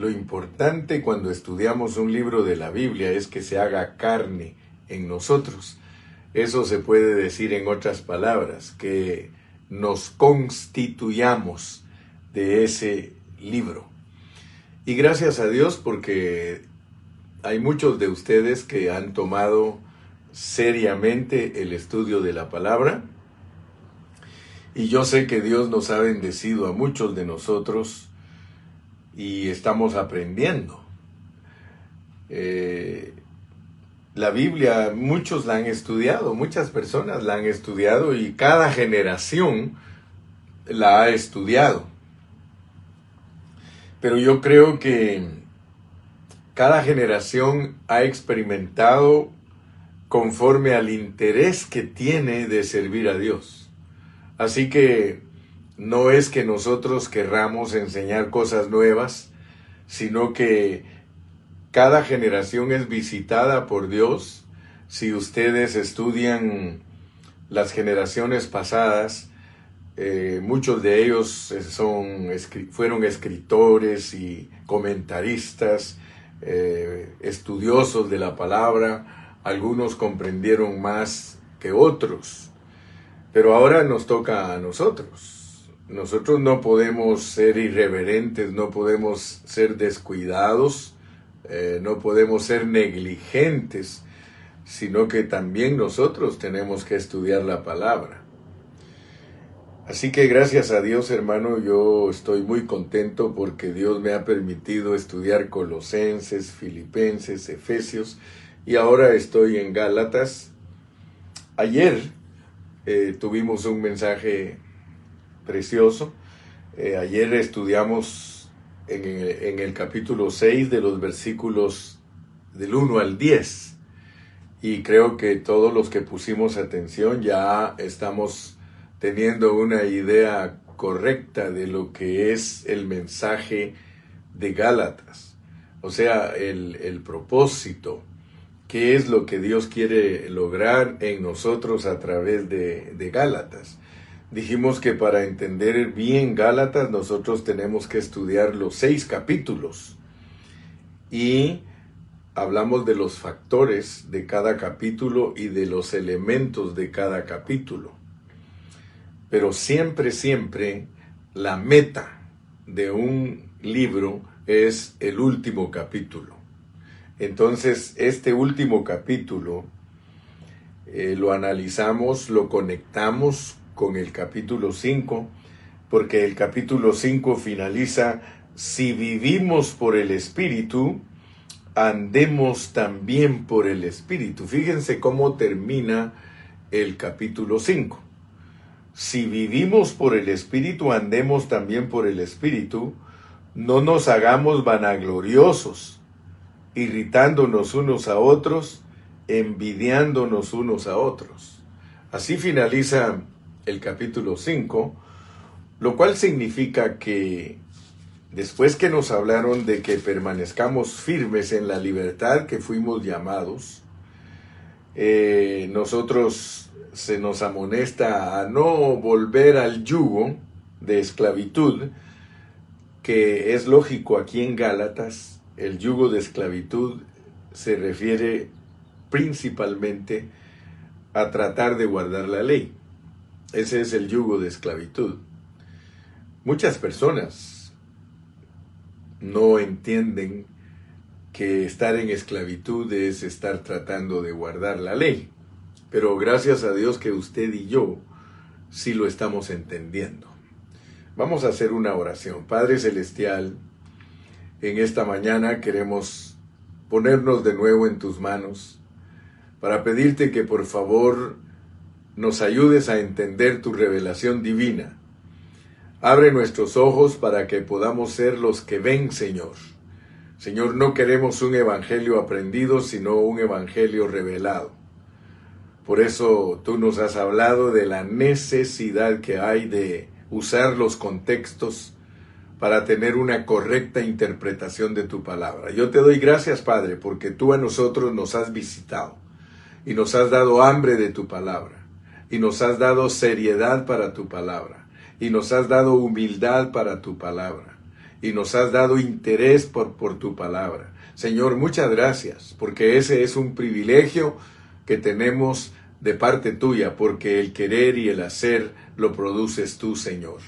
Lo importante cuando estudiamos un libro de la Biblia es que se haga carne en nosotros. Eso se puede decir en otras palabras, que nos constituyamos de ese libro. Y gracias a Dios porque hay muchos de ustedes que han tomado seriamente el estudio de la palabra. Y yo sé que Dios nos ha bendecido a muchos de nosotros y estamos aprendiendo. Eh, la Biblia, muchos la han estudiado, muchas personas la han estudiado y cada generación la ha estudiado. Pero yo creo que cada generación ha experimentado conforme al interés que tiene de servir a Dios. Así que no es que nosotros querramos enseñar cosas nuevas, sino que cada generación es visitada por Dios. Si ustedes estudian las generaciones pasadas, eh, muchos de ellos son, fueron escritores y comentaristas, eh, estudiosos de la palabra, algunos comprendieron más que otros, pero ahora nos toca a nosotros. Nosotros no podemos ser irreverentes, no podemos ser descuidados, eh, no podemos ser negligentes, sino que también nosotros tenemos que estudiar la palabra. Así que gracias a Dios, hermano, yo estoy muy contento porque Dios me ha permitido estudiar Colosenses, Filipenses, Efesios y ahora estoy en Gálatas. Ayer eh, tuvimos un mensaje precioso. Eh, ayer estudiamos en el, capítulo 6 de los versículos del 1 al 10. Y creo que todos los que pusimos atención ya estamos teniendo una idea correcta de lo que es el mensaje de Gálatas. O sea, el, el propósito, qué es lo que Dios quiere lograr en nosotros a través de, de Gálatas. Dijimos que para entender bien Gálatas nosotros tenemos que estudiar los seis capítulos y hablamos de los factores de cada capítulo y de los elementos de cada capítulo. Pero siempre, siempre la meta de un libro es el último capítulo. Entonces, este último capítulo eh, lo analizamos, lo conectamos con el capítulo 5, porque el capítulo 5 finaliza, si vivimos por el Espíritu, andemos también por el Espíritu. Fíjense cómo termina el capítulo 5. Si vivimos por el Espíritu, andemos también por el Espíritu, no nos hagamos vanagloriosos, irritándonos unos a otros, envidiándonos unos a otros. Así finaliza el capítulo 5, lo cual significa que después que nos hablaron de que permanezcamos firmes en la libertad que fuimos llamados, eh, nosotros se nos amonesta a no volver al yugo de esclavitud, que es lógico aquí en Gálatas, el yugo de esclavitud se refiere principalmente a tratar de guardar la ley. Ese es el yugo de esclavitud. Muchas personas no entienden que estar en esclavitud es estar tratando de guardar la ley. Pero gracias a Dios que usted y yo sí lo estamos entendiendo. Vamos a hacer una oración. Padre Celestial, en esta mañana queremos ponernos de nuevo en tus manos para pedirte que por favor nos ayudes a entender tu revelación divina. Abre nuestros ojos para que podamos ser los que ven, Señor. Señor, no queremos un evangelio aprendido, sino un evangelio revelado. Por eso tú nos has hablado de la necesidad que hay de usar los contextos para tener una correcta interpretación de tu palabra. Yo te doy gracias, Padre, porque tú a nosotros nos has visitado y nos has dado hambre de tu palabra y nos has dado seriedad para tu palabra y nos has dado humildad para tu palabra. y nos has dado interés por, por tu palabra. Señor, muchas gracias, porque ese es un privilegio que tenemos de parte tuya, porque el querer y el hacer lo produces tú, Señor.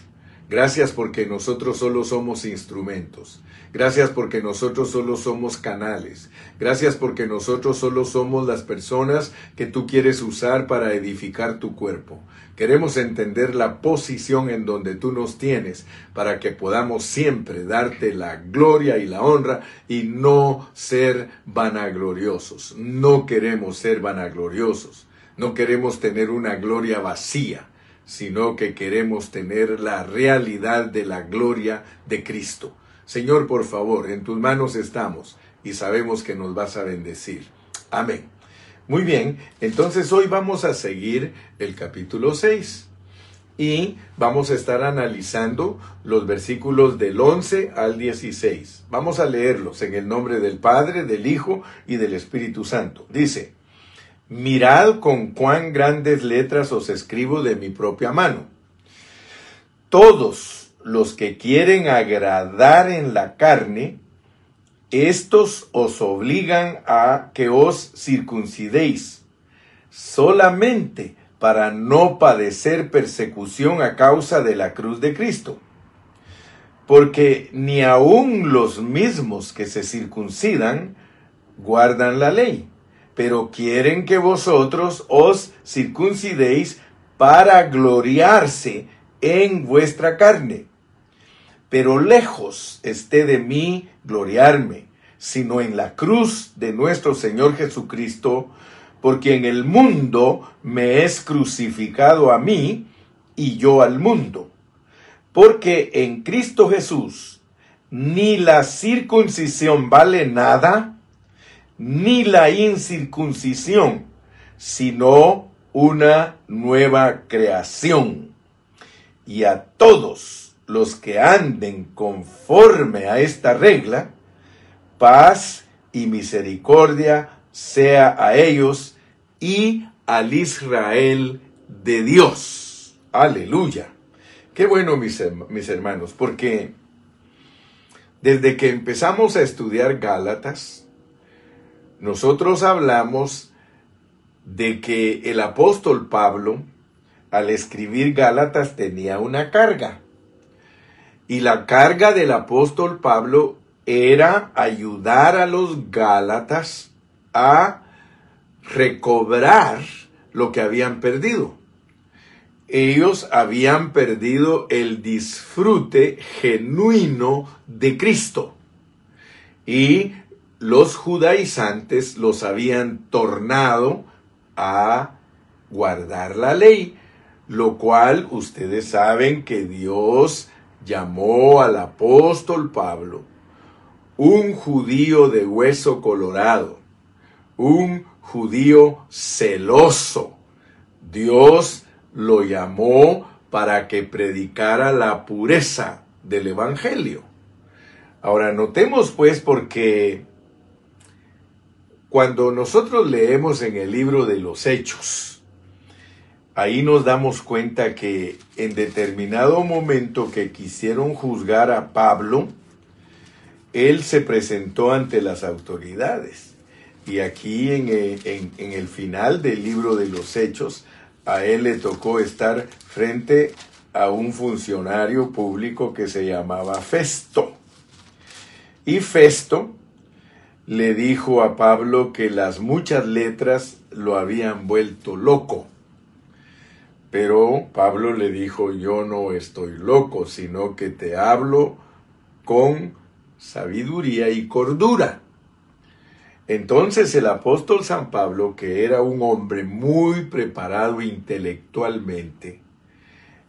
Gracias porque nosotros solo somos instrumentos. Gracias porque nosotros solo somos canales. Gracias porque nosotros solo somos las personas que tú quieres usar para edificar tu cuerpo. Queremos entender la posición en donde tú nos tienes para que podamos siempre darte la gloria y la honra y no ser vanagloriosos. No queremos ser vanagloriosos. No queremos tener una gloria vacía, sino que queremos tener la realidad de la gloria de Cristo. Señor, por favor, en tus manos estamos y sabemos que nos vas a bendecir. Amén. Muy bien, entonces hoy vamos a seguir el capítulo 6 y vamos a estar analizando los versículos del 11 al 16. Vamos a leerlos en el nombre del Padre, del Hijo y del Espíritu Santo. Dice, mirad con cuán grandes letras os escribo de mi propia mano. Todos los que quieren agradar en la carne, estos os obligan a que os circuncidéis, solamente para no padecer persecución a causa de la cruz de Cristo. Porque ni aun los mismos que se circuncidan guardan la ley, pero quieren que vosotros os circuncidéis para gloriarse en vuestra carne pero lejos esté de mí gloriarme, sino en la cruz de nuestro Señor Jesucristo, porque en el mundo me es crucificado a mí y yo al mundo. Porque en Cristo Jesús ni la circuncisión vale nada, ni la incircuncisión, sino una nueva creación. Y a todos los que anden conforme a esta regla, paz y misericordia sea a ellos y al Israel de Dios. Aleluya. Qué bueno, mis, mis hermanos, porque desde que empezamos a estudiar Gálatas, nosotros hablamos de que el apóstol Pablo, al escribir Gálatas, tenía una carga. Y la carga del apóstol Pablo era ayudar a los Gálatas a recobrar lo que habían perdido. Ellos habían perdido el disfrute genuino de Cristo. Y los judaizantes los habían tornado a guardar la ley, lo cual ustedes saben que Dios llamó al apóstol Pablo un judío de hueso colorado, un judío celoso. Dios lo llamó para que predicara la pureza del Evangelio. Ahora, notemos pues porque cuando nosotros leemos en el libro de los Hechos, ahí nos damos cuenta que en determinado momento que quisieron juzgar a Pablo, él se presentó ante las autoridades. Y aquí en, el final del libro de los Hechos, a él le tocó estar frente a un funcionario público que se llamaba Festo. Y Festo le dijo a Pablo que las muchas letras lo habían vuelto loco pero Pablo le dijo, yo no estoy loco, sino que te hablo con sabiduría y cordura. Entonces el apóstol San Pablo, que era un hombre muy preparado intelectualmente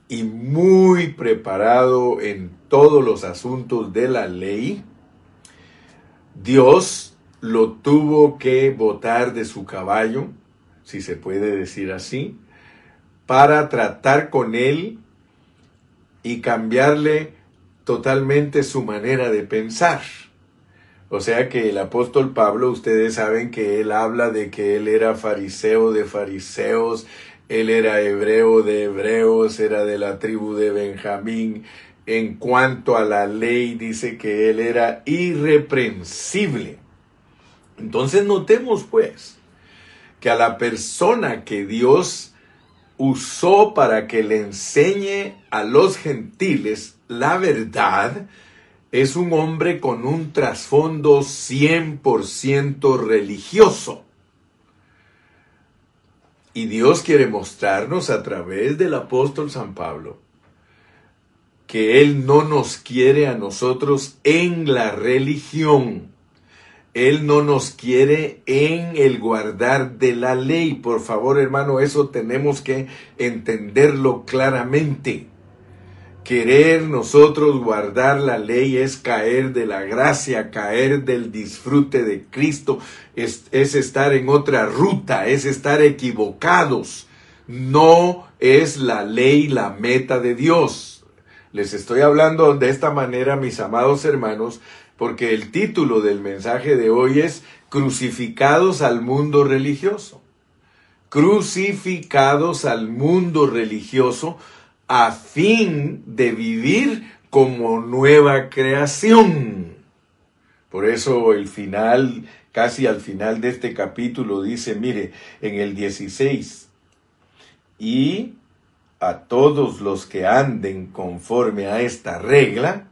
y muy preparado en todos los asuntos de la ley, Dios lo tuvo que botar de su caballo, si se puede decir así, para tratar con él y cambiarle totalmente su manera de pensar. O sea que el apóstol Pablo, ustedes saben que él habla de que él era fariseo de fariseos, él era hebreo de hebreos, era de la tribu de Benjamín, en cuanto a la ley, dice que él era irreprensible. Entonces notemos pues que a la persona que Dios usó para que le enseñe a los gentiles la verdad, es un hombre con un trasfondo 100% religioso. Y Dios quiere mostrarnos a través del apóstol San Pablo que Él no nos quiere a nosotros en la religión. Él no nos quiere en el guardar de la ley. Por favor, hermano, eso tenemos que entenderlo claramente. Querer nosotros guardar la ley es caer de la gracia, caer del disfrute de Cristo, es, estar en otra ruta, es estar equivocados. No es la ley la meta de Dios. Les estoy hablando de esta manera, mis amados hermanos, porque el título del mensaje de hoy es Crucificados al mundo religioso. Crucificados al mundo religioso a fin de vivir como nueva creación. Por eso el final, casi al final de este capítulo dice, mire, en el 16, y a todos los que anden conforme a esta regla,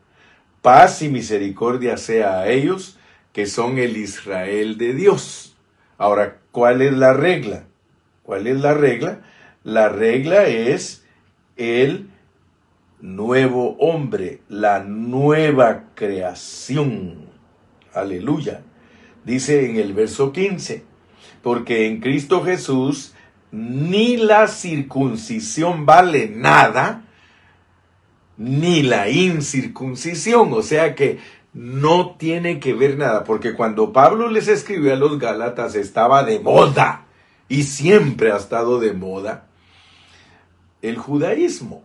paz y misericordia sea a ellos, que son el Israel de Dios. Ahora, ¿cuál es la regla? ¿Cuál es la regla? La regla es el nuevo hombre, la nueva creación. Aleluya. Dice en el verso 15, porque en Cristo Jesús ni la circuncisión vale nada, ni la incircuncisión, o sea que no tiene que ver nada, porque cuando Pablo les escribió a los Gálatas estaba de moda y siempre ha estado de moda el judaísmo.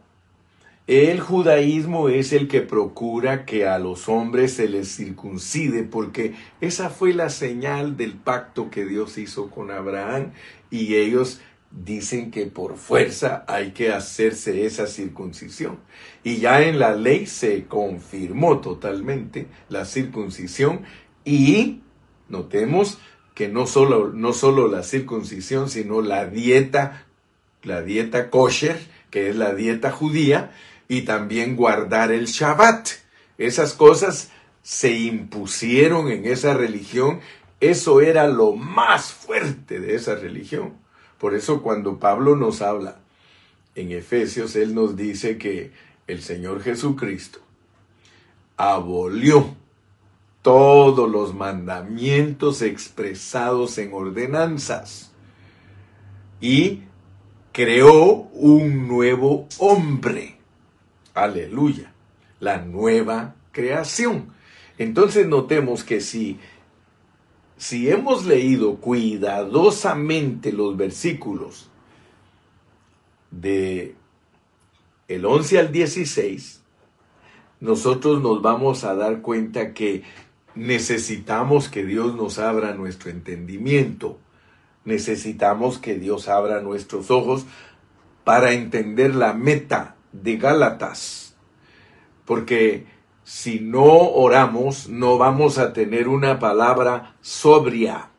El judaísmo es el que procura que a los hombres se les circuncide porque esa fue la señal del pacto que Dios hizo con Abraham y ellos dicen que por fuerza hay que hacerse esa circuncisión. Y ya en la ley se confirmó totalmente la circuncisión y notemos que no solo, no solo la circuncisión, sino la dieta la dieta kosher, que es la dieta judía, y también guardar el Shabbat. Esas cosas se impusieron en esa religión. Eso era lo más fuerte de esa religión. Por eso cuando Pablo nos habla en Efesios, él nos dice que el Señor Jesucristo abolió todos los mandamientos expresados en ordenanzas y creó un nuevo hombre. Aleluya. La nueva creación. Entonces notemos que si, si hemos leído cuidadosamente los versículos de el 11 al 16, nosotros nos vamos a dar cuenta que necesitamos que Dios nos abra nuestro entendimiento necesitamos que Dios abra nuestros ojos para entender la meta de Gálatas. Porque si no oramos, no vamos a tener una palabra sobria.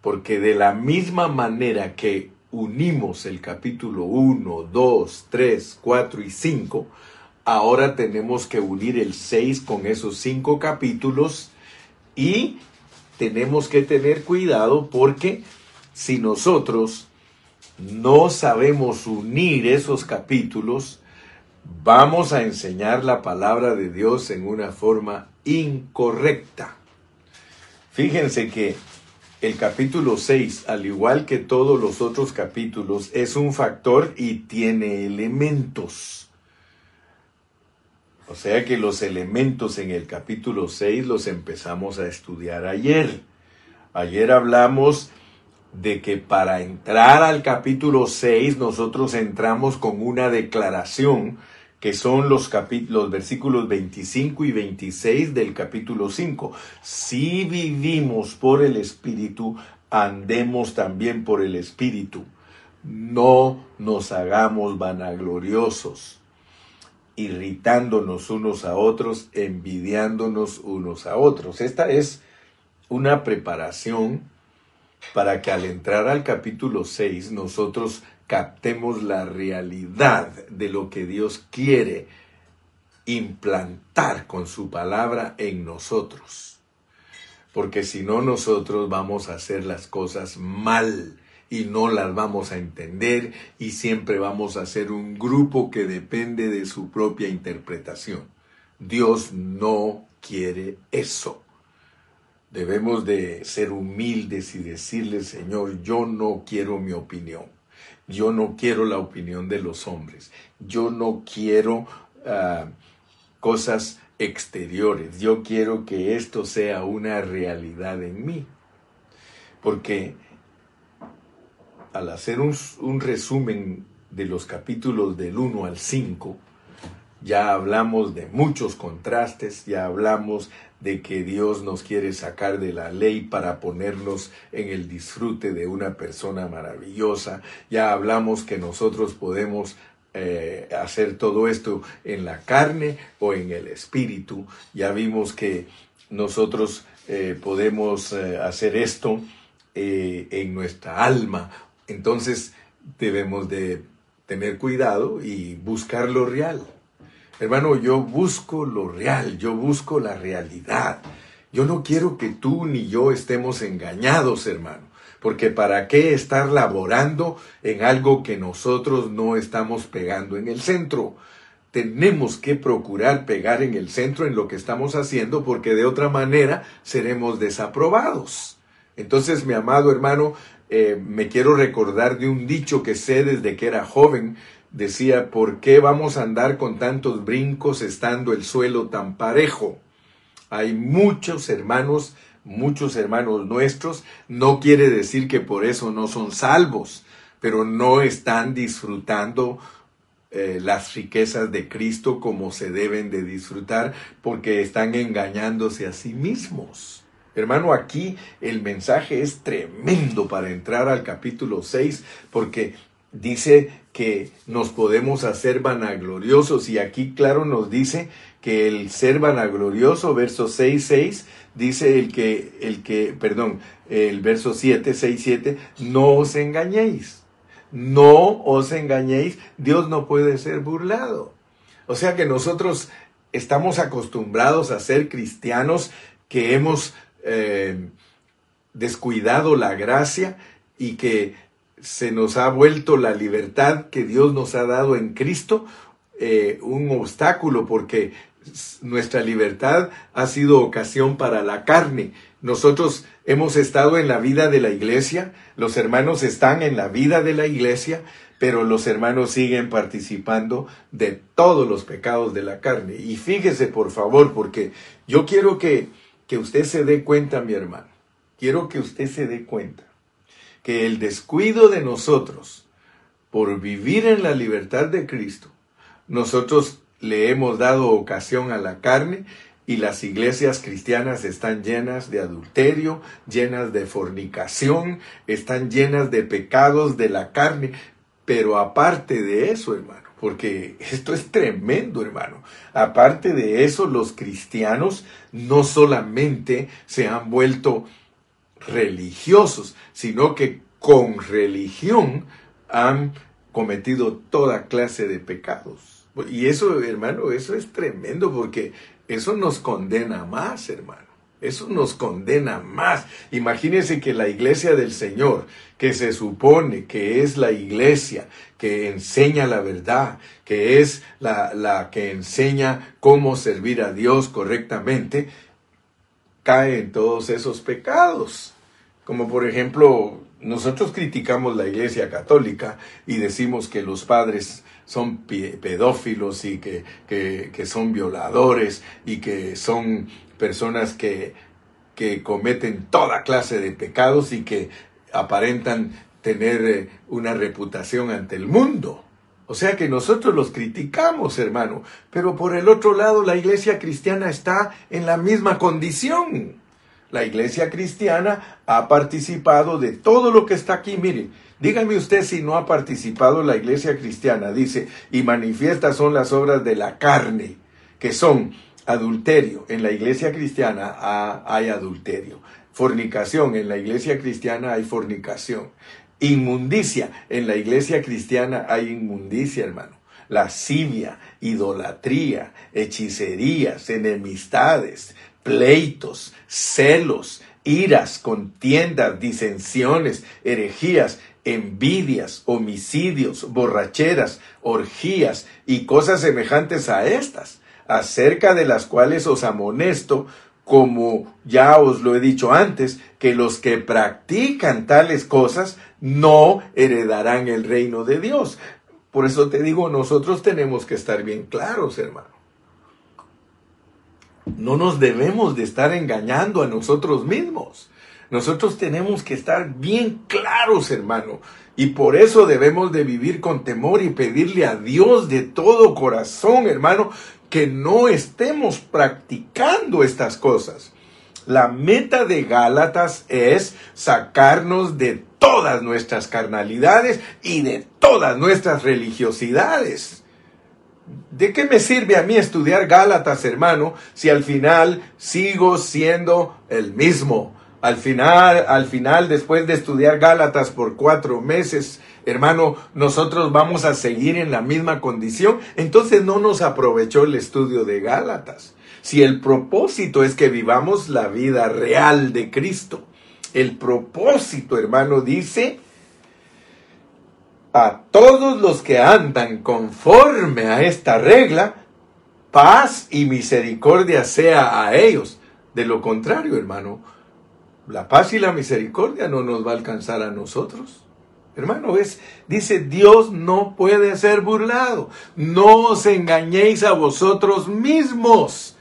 Porque de la misma manera que unimos el capítulo 1, 2, 3, 4 y 5, ahora tenemos que unir el 6 con esos cinco capítulos y tenemos que tener cuidado porque si nosotros no sabemos unir esos capítulos, vamos a enseñar la palabra de Dios en una forma incorrecta. Fíjense que el capítulo 6, al igual que todos los otros capítulos, es un factor y tiene elementos. O sea que los elementos en el capítulo 6 los empezamos a estudiar ayer. Ayer hablamos de que para entrar al capítulo 6 nosotros entramos con una declaración que son los, los versículos 25 y 26 del capítulo 5. Si vivimos por el Espíritu, andemos también por el Espíritu. No nos hagamos vanagloriosos irritándonos unos a otros, envidiándonos unos a otros. Esta es una preparación para que al entrar al capítulo 6 nosotros captemos la realidad de lo que Dios quiere implantar con su palabra en nosotros. Porque si no nosotros vamos a hacer las cosas mal y no las vamos a entender y siempre vamos a ser un grupo que depende de su propia interpretación. Dios no quiere eso. Debemos de ser humildes y decirle, Señor, yo no quiero mi opinión. Yo no quiero la opinión de los hombres. Yo no quiero ah, cosas exteriores. Yo quiero que esto sea una realidad en mí. Porque al hacer un, resumen de los capítulos del 1 al 5, ya hablamos de muchos contrastes, ya hablamos de que Dios nos quiere sacar de la ley para ponernos en el disfrute de una persona maravillosa, ya hablamos que nosotros podemos eh, hacer todo esto en la carne o en el espíritu, ya vimos que nosotros eh, podemos eh, hacer esto en nuestra alma. Entonces debemos de tener cuidado y buscar lo real. Hermano, yo busco lo real, yo busco la realidad. Yo no quiero que tú ni yo estemos engañados, hermano, porque ¿para qué estar laborando en algo que nosotros no estamos pegando en el centro? Tenemos que procurar pegar en el centro en lo que estamos haciendo porque de otra manera seremos desaprobados. Entonces, mi amado hermano, eh, me quiero recordar de un dicho que sé desde que era joven. Decía, ¿por qué vamos a andar con tantos brincos estando el suelo tan parejo? Hay muchos hermanos, muchos hermanos nuestros, no quiere decir que por eso no son salvos, pero no están disfrutando eh, las riquezas de Cristo como se deben de disfrutar porque están engañándose a sí mismos. Hermano, aquí el mensaje es tremendo para entrar al capítulo 6 porque dice que nos podemos hacer vanagloriosos. Y aquí claro nos dice que el ser vanaglorioso, verso 6, 6, dice el que, el que, perdón, el verso 7, 6, 7, no os engañéis, no os engañéis, Dios no puede ser burlado. O sea que nosotros estamos acostumbrados a ser cristianos que hemos eh, descuidado la gracia y que se nos ha vuelto la libertad que Dios nos ha dado en Cristo eh, un obstáculo porque nuestra libertad ha sido ocasión para la carne. Nosotros hemos estado en la vida de la iglesia, los hermanos están en la vida de la iglesia, pero los hermanos siguen participando de todos los pecados de la carne. Y fíjese, por favor, porque yo quiero que que usted se dé cuenta, mi hermano, quiero que usted se dé cuenta que el descuido de nosotros por vivir en la libertad de Cristo, nosotros le hemos dado ocasión a la carne y las iglesias cristianas están llenas de adulterio, llenas de fornicación, están llenas de pecados de la carne. Pero aparte de eso, hermano, porque esto es tremendo, hermano. Aparte de eso, los cristianos no solamente se han vuelto religiosos, sino que con religión han cometido toda clase de pecados. Y eso, hermano, eso es tremendo porque eso nos condena más, hermano. Eso nos condena más. Imagínense que la iglesia del Señor, que se supone que es la iglesia que enseña la verdad, que es la, la que enseña cómo servir a Dios correctamente, cae en todos esos pecados. Como por ejemplo, nosotros criticamos la iglesia católica y decimos que los padres son pedófilos y que, que, que son violadores y que son personas que, que cometen toda clase de pecados y que aparentan tener eh, una reputación ante el mundo. O sea que nosotros los criticamos, hermano, pero por el otro lado la iglesia cristiana está en la misma condición. La iglesia cristiana ha participado de todo lo que está aquí. Mire, dígame usted si no ha participado la iglesia cristiana. Dice, y manifiestas son las obras de la carne, que son adulterio. En la iglesia cristiana hay adulterio. Fornicación. En la iglesia cristiana hay fornicación. Inmundicia. En la iglesia cristiana hay inmundicia, hermano. Lascivia, idolatría, hechicerías, enemistades, pleitos, celos, iras, contiendas, disensiones, herejías, envidias, homicidios, borracheras, orgías y cosas semejantes a estas, acerca de las cuales os amonesto, como ya os lo he dicho antes, que los que practican tales cosas no heredarán el reino de Dios. Por eso te digo, nosotros tenemos que estar bien claros, hermano. No nos debemos de estar engañando a nosotros mismos. Nosotros tenemos que estar bien claros, hermano. Y por eso debemos de vivir con temor y pedirle a Dios de todo corazón, hermano, que no estemos practicando estas cosas. La meta de Gálatas es sacarnos de todas nuestras carnalidades y de todas nuestras religiosidades. ¿De qué me sirve a mí estudiar Gálatas, hermano, si al final sigo siendo el mismo? Al final, al final, después de estudiar Gálatas por cuatro meses, hermano, nosotros vamos a seguir en la misma condición. Entonces no nos aprovechó el estudio de Gálatas. Si el propósito es que vivamos la vida real de Cristo, el propósito, hermano, dice, a todos los que andan conforme a esta regla, paz y misericordia sea a ellos. De lo contrario, hermano, la paz y la misericordia no nos va a alcanzar a nosotros. Hermano, es, dice, Dios no puede ser burlado. No os engañéis a vosotros mismos.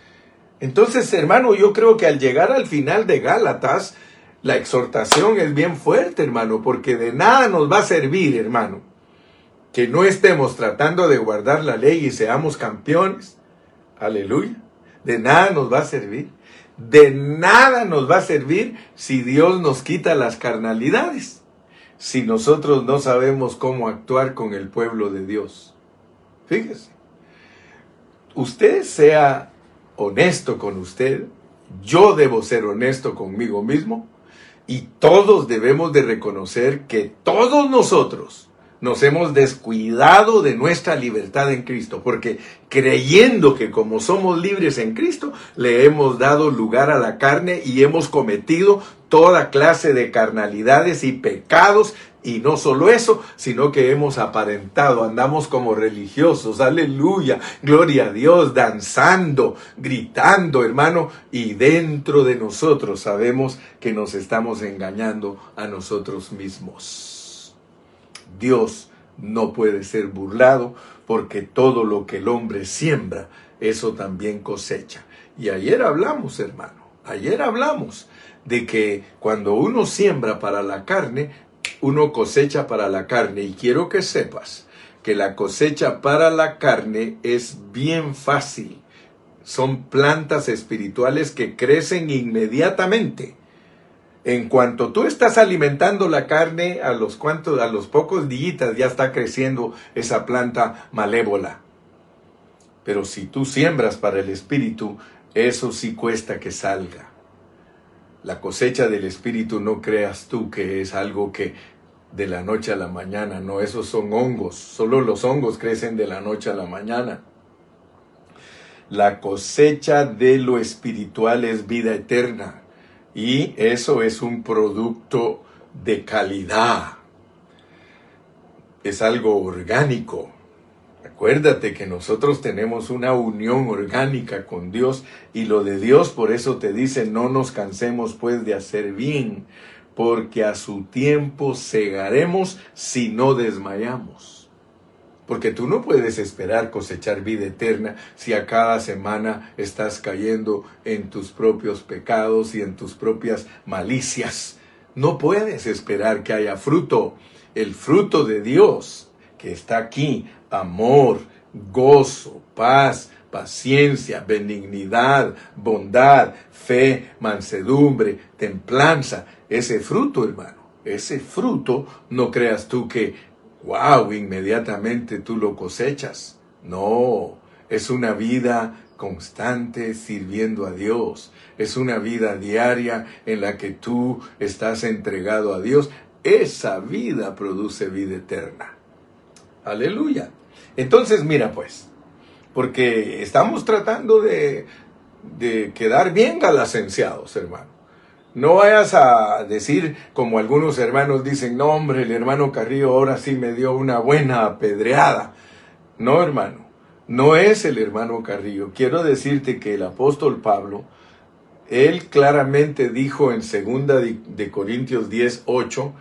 Entonces, hermano, yo creo que al llegar al final de Gálatas, la exhortación es bien fuerte, hermano, porque de nada nos va a servir, hermano, que no estemos tratando de guardar la ley y seamos campeones. Aleluya. De nada nos va a servir. De nada nos va a servir si Dios nos quita las carnalidades, si nosotros no sabemos cómo actuar con el pueblo de Dios. Fíjese, usted sea honesto con usted, yo debo ser honesto conmigo mismo, y todos debemos de reconocer que todos nosotros nos hemos descuidado de nuestra libertad en Cristo, porque creyendo que como somos libres en Cristo, le hemos dado lugar a la carne y hemos cometido toda clase de carnalidades y pecados y no solo eso, sino que hemos aparentado, andamos como religiosos, aleluya, gloria a Dios, danzando, gritando, hermano, y dentro de nosotros sabemos que nos estamos engañando a nosotros mismos. Dios no puede ser burlado porque todo lo que el hombre siembra, eso también cosecha. Y ayer hablamos, hermano, ayer hablamos de que cuando uno siembra para la carne, uno cosecha para la carne. Y quiero que sepas que la cosecha para la carne es bien fácil. Son plantas espirituales que crecen inmediatamente. En cuanto tú estás alimentando la carne, a los cuantos, a los pocos días ya está creciendo esa planta malévola. Pero si tú siembras para el espíritu, eso sí cuesta que salga. La cosecha del Espíritu no creas tú que es algo que de la noche a la mañana, no, esos son hongos, solo los hongos crecen de la noche a la mañana. La cosecha de lo espiritual es vida eterna y eso es un producto de calidad, es algo orgánico, Acuérdate que nosotros tenemos una unión orgánica con Dios y lo de Dios por eso te dice no nos cansemos pues de hacer bien, porque a su tiempo cegaremos si no desmayamos. Porque tú no puedes esperar cosechar vida eterna si a cada semana estás cayendo en tus propios pecados y en tus propias malicias. No puedes esperar que haya fruto. El fruto de Dios que está aquí amor, gozo, paz, paciencia, benignidad, bondad, fe, mansedumbre, templanza. Ese fruto, hermano, ese fruto, no creas tú que, wow, inmediatamente tú lo cosechas. No, es una vida constante sirviendo a Dios. Es una vida diaria en la que tú estás entregado a Dios. Esa vida produce vida eterna. Aleluya. Entonces, mira pues, porque estamos tratando de, de quedar bien galacenciados, hermano. No vayas a decir, como algunos hermanos dicen, no hombre, el hermano Carrillo ahora sí me dio una buena apedreada. No, hermano, no es el hermano Carrillo. Quiero decirte que el apóstol Pablo, él claramente dijo en segunda de Corintios 10, 8,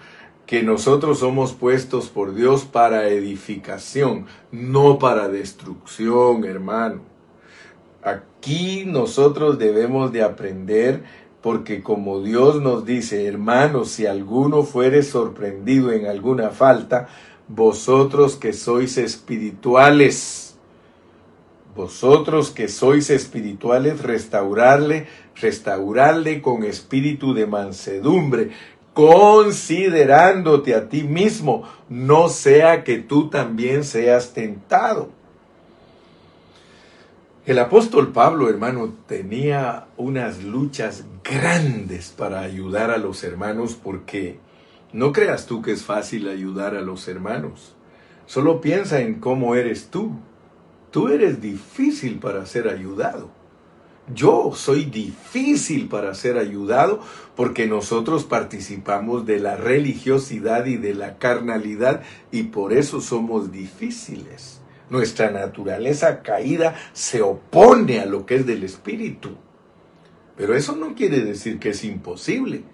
que nosotros somos puestos por Dios para edificación, no para destrucción, hermano. Aquí nosotros debemos de aprender porque como Dios nos dice, hermanos, si alguno fuere sorprendido en alguna falta, vosotros que sois espirituales, vosotros que sois espirituales, restaurarle, restaurarle con espíritu de mansedumbre, considerándote a ti mismo, no sea que tú también seas tentado. El apóstol Pablo, hermano, tenía unas luchas grandes para ayudar a los hermanos porque no creas tú que es fácil ayudar a los hermanos. Solo piensa en cómo eres tú. Tú eres difícil para ser ayudado. Yo soy difícil para ser ayudado porque nosotros participamos de la religiosidad y de la carnalidad y por eso somos difíciles. Nuestra naturaleza caída se opone a lo que es del Espíritu. Pero eso no quiere decir que es imposible.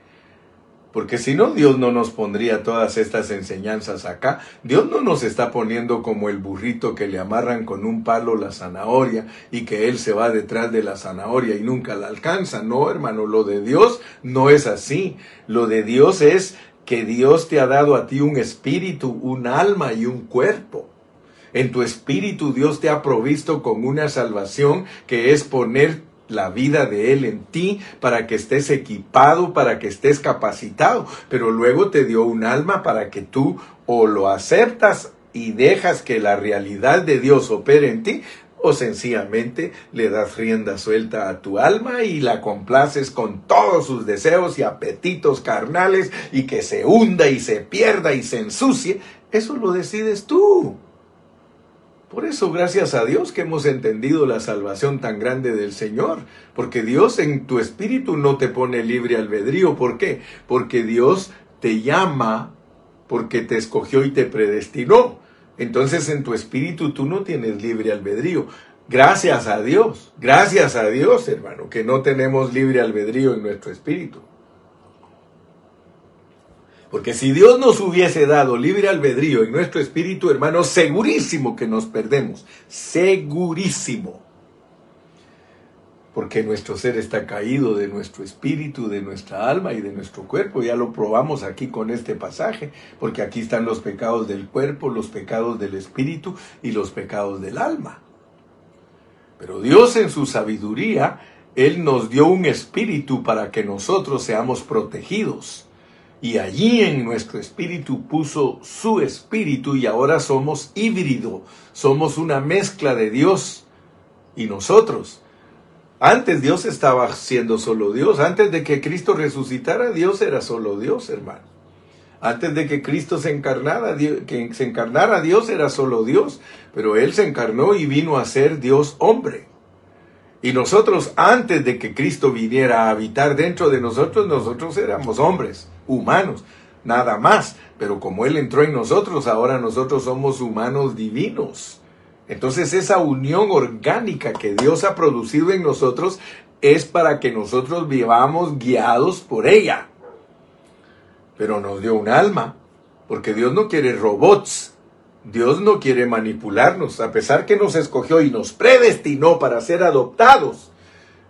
Porque si no, Dios no nos pondría todas estas enseñanzas acá. Dios no nos está poniendo como el burrito que le amarran con un palo la zanahoria y que él se va detrás de la zanahoria y nunca la alcanza. No, hermano, lo de Dios no es así. Lo de Dios es que Dios te ha dado a ti un espíritu, un alma y un cuerpo. En tu espíritu Dios te ha provisto con una salvación que es poner la vida de Él en ti para que estés equipado, para que estés capacitado, pero luego te dio un alma para que tú o lo aceptas y dejas que la realidad de Dios opere en ti, o sencillamente le das rienda suelta a tu alma y la complaces con todos sus deseos y apetitos carnales y que se hunda y se pierda y se ensucie, eso lo decides tú. Por eso, gracias a Dios que hemos entendido la salvación tan grande del Señor, porque Dios en tu espíritu no te pone libre albedrío. ¿Por qué? Porque Dios te llama, porque te escogió y te predestinó. Entonces en tu espíritu tú no tienes libre albedrío. Gracias a Dios, gracias a Dios, hermano, que no tenemos libre albedrío en nuestro espíritu. Porque si Dios nos hubiese dado libre albedrío en nuestro espíritu, hermano, segurísimo que nos perdemos. Segurísimo. Porque nuestro ser está caído de nuestro espíritu, de nuestra alma y de nuestro cuerpo. Ya lo probamos aquí con este pasaje, porque aquí están los pecados del cuerpo, los pecados del espíritu y los pecados del alma. Pero Dios en su sabiduría, Él nos dio un espíritu para que nosotros seamos protegidos y allí en nuestro espíritu puso su espíritu y ahora somos híbrido, somos una mezcla de Dios y nosotros. Antes Dios estaba siendo solo Dios, antes de que Cristo resucitara Dios era solo Dios, hermano. Antes de que Cristo se encarnara, que se encarnara Dios era solo Dios, pero Él se encarnó y vino a ser Dios hombre. Y nosotros, antes de que Cristo viniera a habitar dentro de nosotros, nosotros éramos hombres, humanos, nada más. Pero como Él entró en nosotros, ahora nosotros somos humanos divinos. Entonces esa unión orgánica que Dios ha producido en nosotros es para que nosotros vivamos guiados por ella. Pero nos dio un alma, porque Dios no quiere robots, Dios no quiere manipularnos, a pesar que nos escogió y nos predestinó para ser adoptados.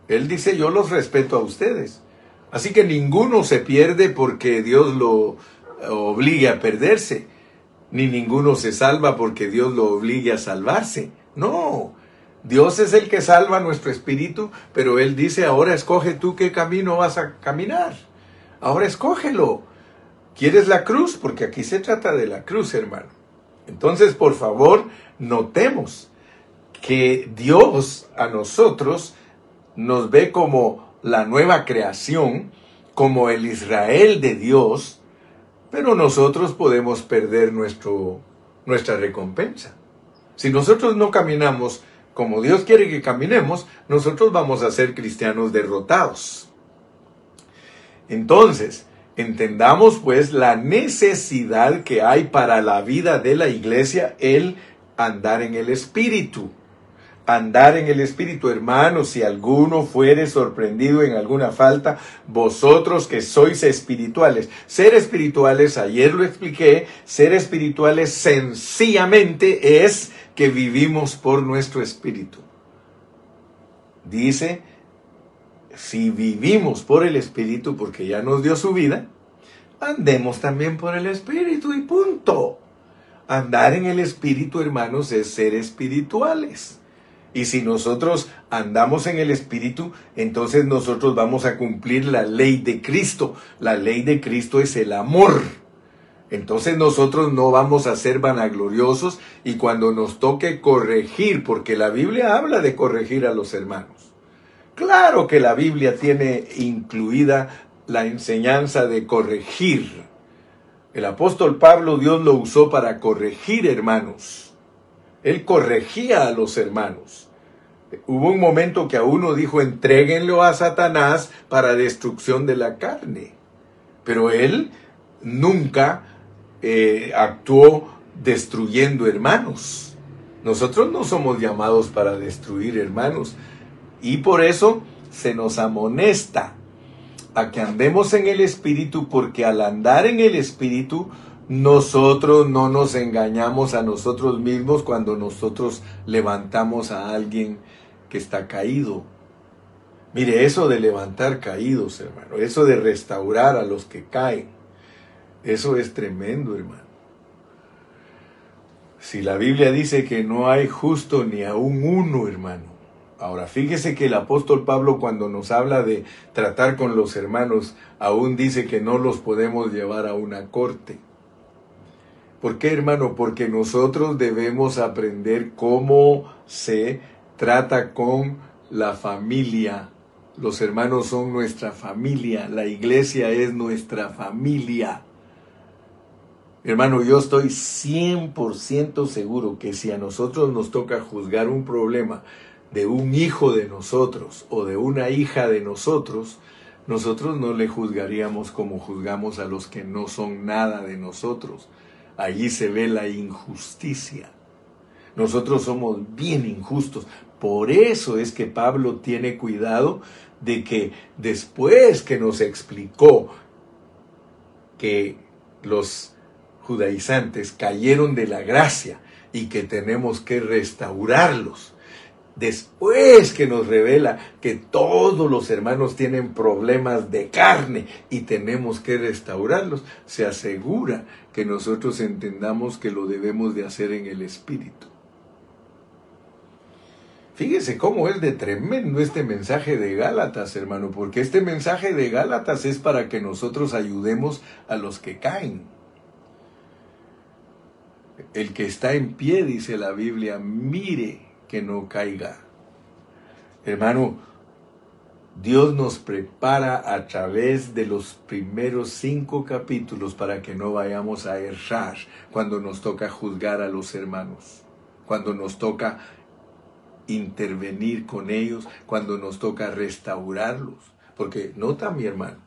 Él dice, yo los respeto a ustedes. Así que ninguno se pierde porque Dios lo obligue a perderse, ni ninguno se salva porque Dios lo obligue a salvarse. No, Dios es el que salva nuestro espíritu, pero Él dice, ahora escoge tú qué camino vas a caminar. Ahora escógelo. ¿Quieres la cruz? Porque aquí se trata de la cruz, hermano. Entonces, por favor, notemos que Dios a nosotros nos ve como la nueva creación, como el Israel de Dios, pero nosotros podemos perder nuestro, nuestra recompensa. Si nosotros no caminamos como Dios quiere que caminemos, nosotros vamos a ser cristianos derrotados. Entonces, entendamos pues la necesidad que hay para la vida de la iglesia el andar en el Espíritu andar en el Espíritu, hermanos, si alguno fuere sorprendido en alguna falta, vosotros que sois espirituales. Ser espirituales, ayer lo expliqué, ser espirituales sencillamente es que vivimos por nuestro Espíritu. Dice, si vivimos por el Espíritu, porque ya nos dio su vida, andemos también por el Espíritu y punto. Andar en el Espíritu, hermanos, es ser espirituales. Y si nosotros andamos en el Espíritu, entonces nosotros vamos a cumplir la ley de Cristo. La ley de Cristo es el amor. Entonces nosotros no vamos a ser vanagloriosos y cuando nos toque corregir, porque la Biblia habla de corregir a los hermanos. Claro que la Biblia tiene incluida la enseñanza de corregir. El apóstol Pablo Dios lo usó para corregir hermanos. Él corregía a los hermanos. Hubo un momento que a uno dijo, entréguenlo a Satanás para destrucción de la carne. Pero él nunca eh, actuó destruyendo hermanos. Nosotros no somos llamados para destruir hermanos. Y por eso se nos amonesta a que andemos en el Espíritu, porque al andar en el Espíritu, nosotros no nos engañamos a nosotros mismos cuando nosotros levantamos a alguien que está caído. Mire, eso de levantar caídos, hermano, eso de restaurar a los que caen, eso es tremendo, hermano. Si la Biblia dice que no hay justo ni aún uno, hermano. Ahora, fíjese que el apóstol Pablo cuando nos habla de tratar con los hermanos, aún dice que no los podemos llevar a una corte. ¿Por qué, hermano? Porque nosotros debemos aprender cómo se trata con la familia. Los hermanos son nuestra familia, la iglesia es nuestra familia. Hermano, yo estoy 100% seguro que si a nosotros nos toca juzgar un problema de un hijo de nosotros o de una hija de nosotros, nosotros no le juzgaríamos como juzgamos a los que no son nada de nosotros. Allí se ve la injusticia. Nosotros somos bien injustos. Por eso es que Pablo tiene cuidado de que después que nos explicó que los judaizantes cayeron de la gracia y que tenemos que restaurarlos, después que nos revela que todos los hermanos tienen problemas de carne y tenemos que restaurarlos, se asegura que nosotros entendamos que lo debemos de hacer en el Espíritu. Fíjese cómo es de tremendo este mensaje de Gálatas, hermano, porque este mensaje de Gálatas es para que nosotros ayudemos a los que caen. El que está en pie, dice la Biblia, mire que no caiga. Hermano, Dios nos prepara a través de los primeros cinco capítulos para que no vayamos a errar cuando nos toca juzgar a los hermanos, cuando nos toca intervenir con ellos cuando nos toca restaurarlos. Porque nota mi hermano,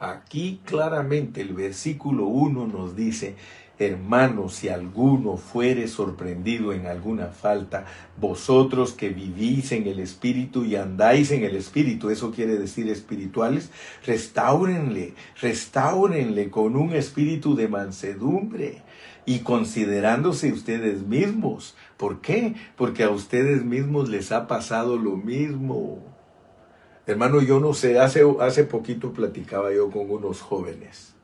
aquí claramente el versículo 1 nos dice, hermanos, si alguno fuere sorprendido en alguna falta, vosotros que vivís en el Espíritu y andáis en el Espíritu, eso quiere decir espirituales, restáurenle, restáurenle con un espíritu de mansedumbre y considerándose ustedes mismos. ¿Por qué? Porque a ustedes mismos les ha pasado lo mismo. Hermano, yo no sé, hace, hace poquito platicaba yo con unos jóvenes.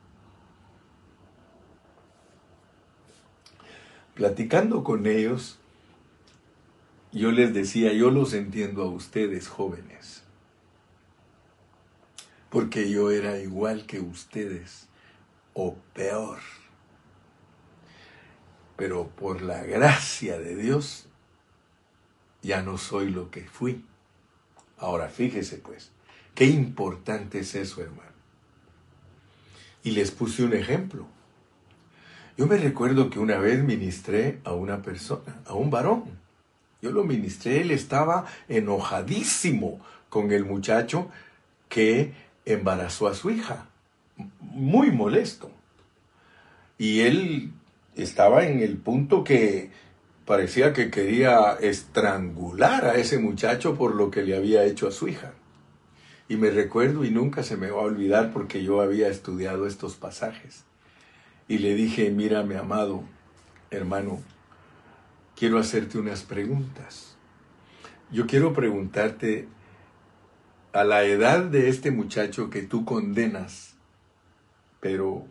Platicando con ellos, yo les decía, yo los entiendo a ustedes jóvenes, porque yo era igual que ustedes, o peor. Pero por la gracia de Dios, ya no soy lo que fui. Ahora fíjese pues, qué importante es eso, hermano. Y les puse un ejemplo. Yo me recuerdo que una vez ministré a una persona, a un varón. Yo lo ministré, él estaba enojadísimo con el muchacho que embarazó a su hija. Muy molesto. Y él estaba en el punto que parecía que quería estrangular a ese muchacho por lo que le había hecho a su hija. Y me recuerdo y nunca se me va a olvidar porque yo había estudiado estos pasajes. Y le dije, mira mi amado hermano, quiero hacerte unas preguntas. Yo quiero preguntarte, a la edad de este muchacho que tú condenas, pero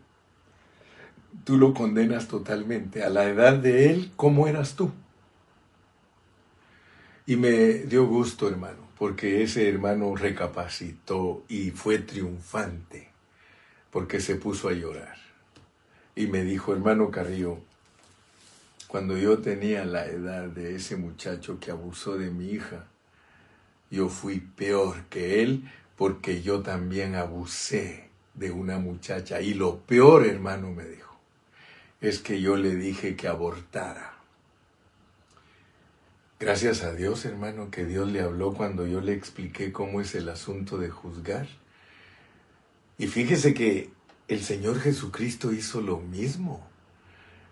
tú lo condenas totalmente. A la edad de él, ¿cómo eras tú? Y me dio gusto, hermano, porque ese hermano recapacitó y fue triunfante, porque se puso a llorar. Y me dijo, hermano Carrillo, cuando yo tenía la edad de ese muchacho que abusó de mi hija, yo fui peor que él porque yo también abusé de una muchacha. Y lo peor, hermano, me dijo, es que yo le dije que abortara. Gracias a Dios, hermano, que Dios le habló cuando yo le expliqué cómo es el asunto de juzgar. Y fíjese que el Señor Jesucristo hizo lo mismo.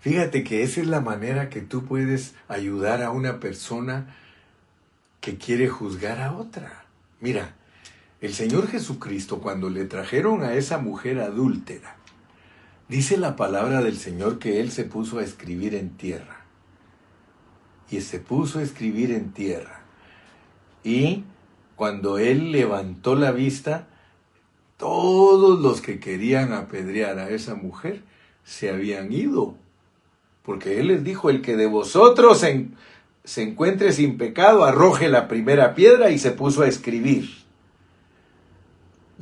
Fíjate que esa es la manera que tú puedes ayudar a una persona que quiere juzgar a otra. Mira, el Señor Jesucristo cuando le trajeron a esa mujer adúltera, Dice la palabra del Señor que Él se puso a escribir en tierra. Y se puso a escribir en tierra. Y cuando Él levantó la vista, todos los que querían apedrear a esa mujer se habían ido. Porque Él les dijo, el que de vosotros se, encuentre sin pecado, arroje la primera piedra y se puso a escribir.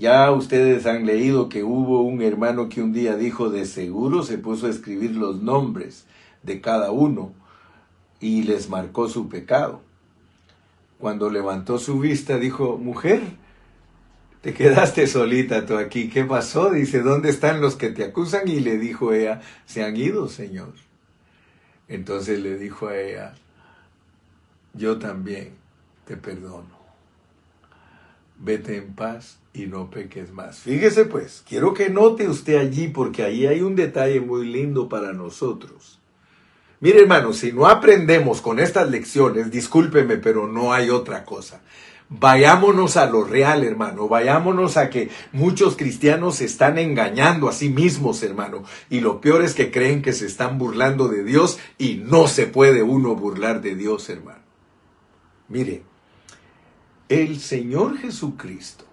Ya ustedes han leído que hubo un hermano que un día dijo de seguro se puso a escribir los nombres de cada uno y les marcó su pecado. Cuando levantó su vista dijo, mujer, te quedaste solita tú aquí, ¿qué pasó? Dice, ¿dónde están los que te acusan? Y le dijo ella, se han ido, Señor. Entonces le dijo a ella, yo también te perdono. Vete en paz y no peques más. Fíjese pues, quiero que note usted allí porque ahí hay un detalle muy lindo para nosotros. Mire hermano, si no aprendemos con estas lecciones, discúlpeme, pero no hay otra cosa. Vayámonos a lo real, hermano. Vayámonos a que muchos cristianos se están engañando a sí mismos, hermano. Y lo peor es que creen que se están burlando de Dios y no se puede uno burlar de Dios, hermano. Mire, el Señor Jesucristo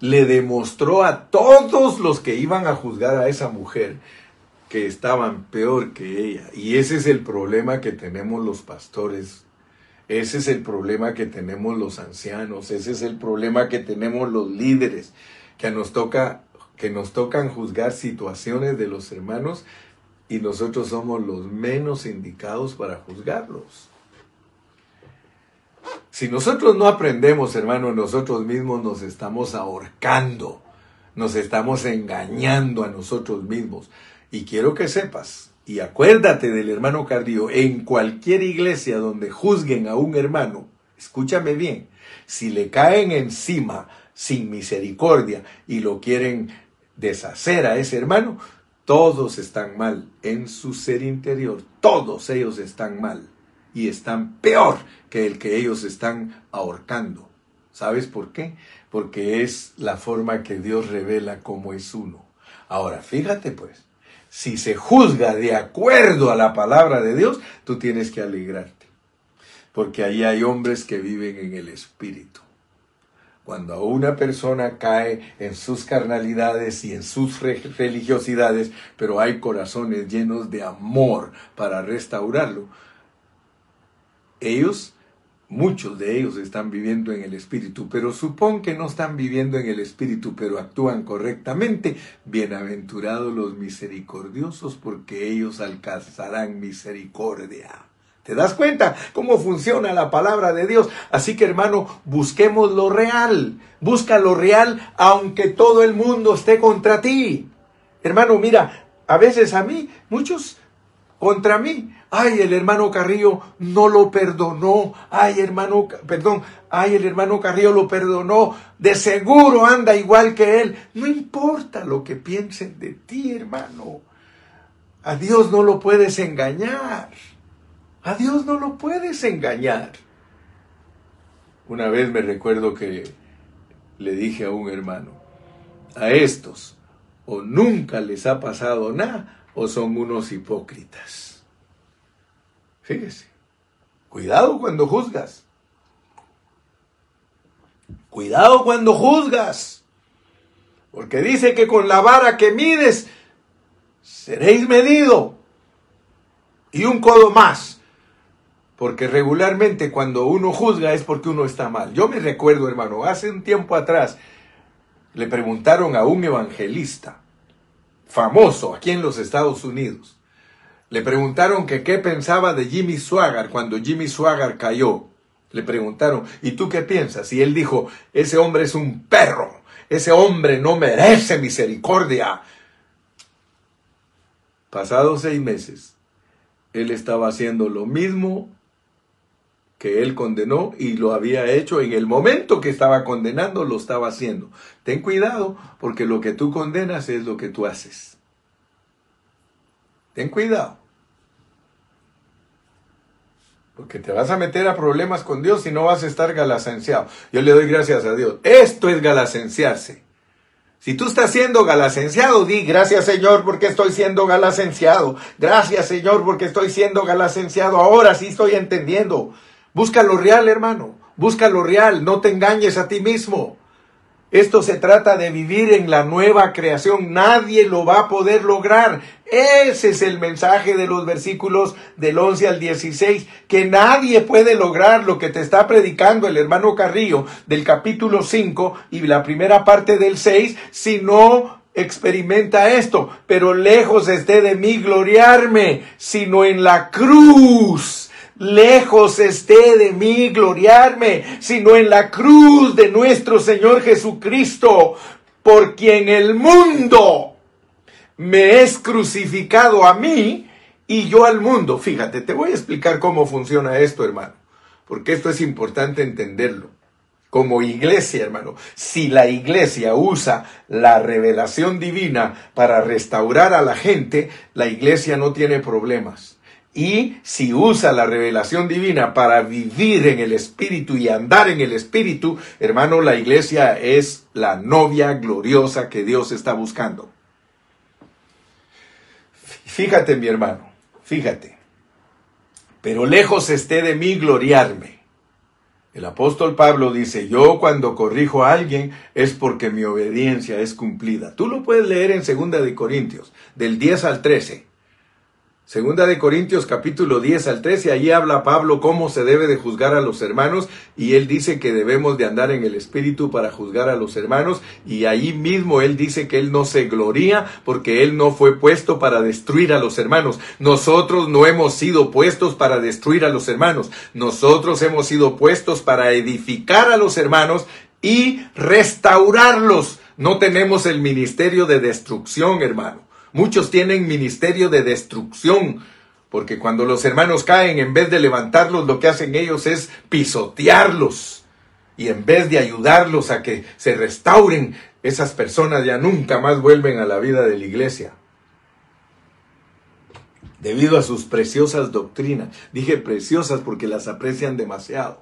le demostró a todos los que iban a juzgar a esa mujer que estaban peor que ella. Y ese es el problema que tenemos los pastores. Ese es el problema que tenemos los ancianos. Ese es el problema que tenemos los líderes. Que nos toca, que nos tocan juzgar situaciones de los hermanos y nosotros somos los menos indicados para juzgarlos. Si nosotros no aprendemos, hermano, nosotros mismos nos estamos ahorcando, nos estamos engañando a nosotros mismos. Y quiero que sepas, y acuérdate del hermano Cardío, en cualquier iglesia donde juzguen a un hermano, escúchame bien, si le caen encima sin misericordia y lo quieren deshacer a ese hermano, todos están mal en su ser interior, todos ellos están mal y están peor que el que ellos están ahorcando. ¿Sabes por qué? Porque es la forma que Dios revela cómo es uno. Ahora, fíjate pues, si se juzga de acuerdo a la palabra de Dios, tú tienes que alegrarte. Porque ahí hay hombres que viven en el Espíritu. Cuando una persona cae en sus carnalidades y en sus religiosidades, pero hay corazones llenos de amor para restaurarlo, ellos Muchos de ellos están viviendo en el Espíritu, pero supón que no están viviendo en el Espíritu, pero actúan correctamente. Bienaventurados los misericordiosos, porque ellos alcanzarán misericordia. ¿Te das cuenta cómo funciona la palabra de Dios? Así que hermano, busquemos lo real. Busca lo real aunque todo el mundo esté contra ti. Hermano, mira, a veces a mí, muchos contra mí. Ay, el hermano Carrillo no lo perdonó. Ay, hermano, perdón, ay, el hermano Carrillo lo perdonó. De seguro anda igual que él. No importa lo que piensen de ti, hermano. A Dios no lo puedes engañar. A Dios no lo puedes engañar. Una vez me recuerdo que le dije a un hermano, a estos o nunca les ha pasado nada o son unos hipócritas. Fíjese, cuidado cuando juzgas. Cuidado cuando juzgas. Porque dice que con la vara que mides seréis medido. Y un codo más. Porque regularmente cuando uno juzga es porque uno está mal. Yo me recuerdo, hermano, hace un tiempo atrás le preguntaron a un evangelista famoso aquí en los Estados Unidos. Le preguntaron que qué pensaba de Jimmy Swaggart cuando Jimmy Swaggart cayó. Le preguntaron, ¿y tú qué piensas? Y él dijo, ese hombre es un perro, ese hombre no merece misericordia. Pasados seis meses, él estaba haciendo lo mismo que él condenó y lo había hecho en el momento que estaba condenando, lo estaba haciendo. Ten cuidado porque lo que tú condenas es lo que tú haces. Ten cuidado. Porque te vas a meter a problemas con Dios y no vas a estar galacenciado. Yo le doy gracias a Dios. Esto es galacenciarse. Si tú estás siendo galacenciado, di gracias Señor porque estoy siendo galacenciado. Gracias Señor porque estoy siendo galacenciado. Ahora sí estoy entendiendo. Busca lo real, hermano. Busca lo real. No te engañes a ti mismo. Esto se trata de vivir en la nueva creación. Nadie lo va a poder lograr. Ese es el mensaje de los versículos del 11 al 16, que nadie puede lograr lo que te está predicando el hermano Carrillo del capítulo 5 y la primera parte del 6 si no experimenta esto. Pero lejos esté de mí gloriarme, sino en la cruz Lejos esté de mí gloriarme, sino en la cruz de nuestro Señor Jesucristo, por quien el mundo me es crucificado a mí y yo al mundo. Fíjate, te voy a explicar cómo funciona esto, hermano, porque esto es importante entenderlo. Como iglesia, hermano, si la iglesia usa la revelación divina para restaurar a la gente, la iglesia no tiene problemas. Y si usa la revelación divina para vivir en el Espíritu y andar en el Espíritu, hermano, la iglesia es la novia gloriosa que Dios está buscando. Fíjate, mi hermano, fíjate. Pero lejos esté de mí gloriarme. El apóstol Pablo dice, yo cuando corrijo a alguien es porque mi obediencia es cumplida. Tú lo puedes leer en 2 de Corintios, del 10 al 13. Segunda de Corintios capítulo 10 al 13, allí habla Pablo cómo se debe de juzgar a los hermanos y él dice que debemos de andar en el Espíritu para juzgar a los hermanos y ahí mismo él dice que él no se gloría porque él no fue puesto para destruir a los hermanos. Nosotros no hemos sido puestos para destruir a los hermanos. Nosotros hemos sido puestos para edificar a los hermanos y restaurarlos. No tenemos el ministerio de destrucción, hermano. Muchos tienen ministerio de destrucción, porque cuando los hermanos caen, en vez de levantarlos, lo que hacen ellos es pisotearlos. Y en vez de ayudarlos a que se restauren, esas personas ya nunca más vuelven a la vida de la iglesia. Debido a sus preciosas doctrinas. Dije preciosas porque las aprecian demasiado.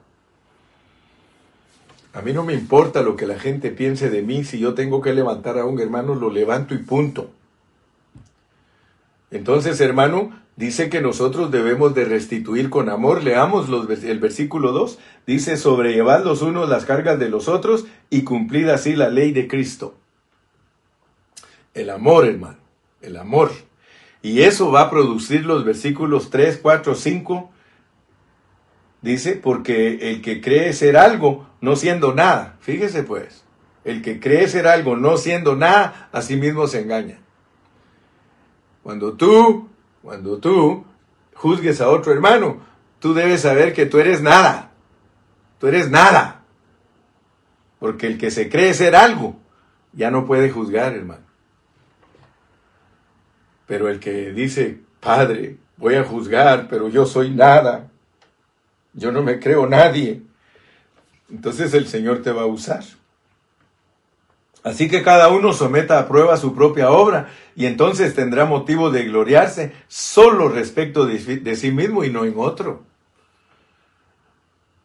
A mí no me importa lo que la gente piense de mí. Si yo tengo que levantar a un hermano, lo levanto y punto. Entonces, hermano, dice que nosotros debemos de restituir con amor. Leamos el versículo 2. Dice, sobrellevad los unos las cargas de los otros y cumplid así la ley de Cristo. El amor, hermano, el amor. Y eso va a producir los versículos 3, 4, 5 Dice, porque el que cree ser algo, no siendo nada. Fíjese pues, el que cree ser algo, no siendo nada, a sí mismo se engaña. Cuando tú, cuando tú juzgues a otro hermano, tú debes saber que tú eres nada. Tú eres nada. Porque el que se cree ser algo, ya no puede juzgar, hermano. Pero el que dice, Padre, voy a juzgar, pero yo soy nada. Yo no me creo nadie. Entonces el Señor te va a usar. Así que cada uno someta a prueba su propia obra y entonces tendrá motivo de gloriarse solo respecto de, sí mismo y no en otro.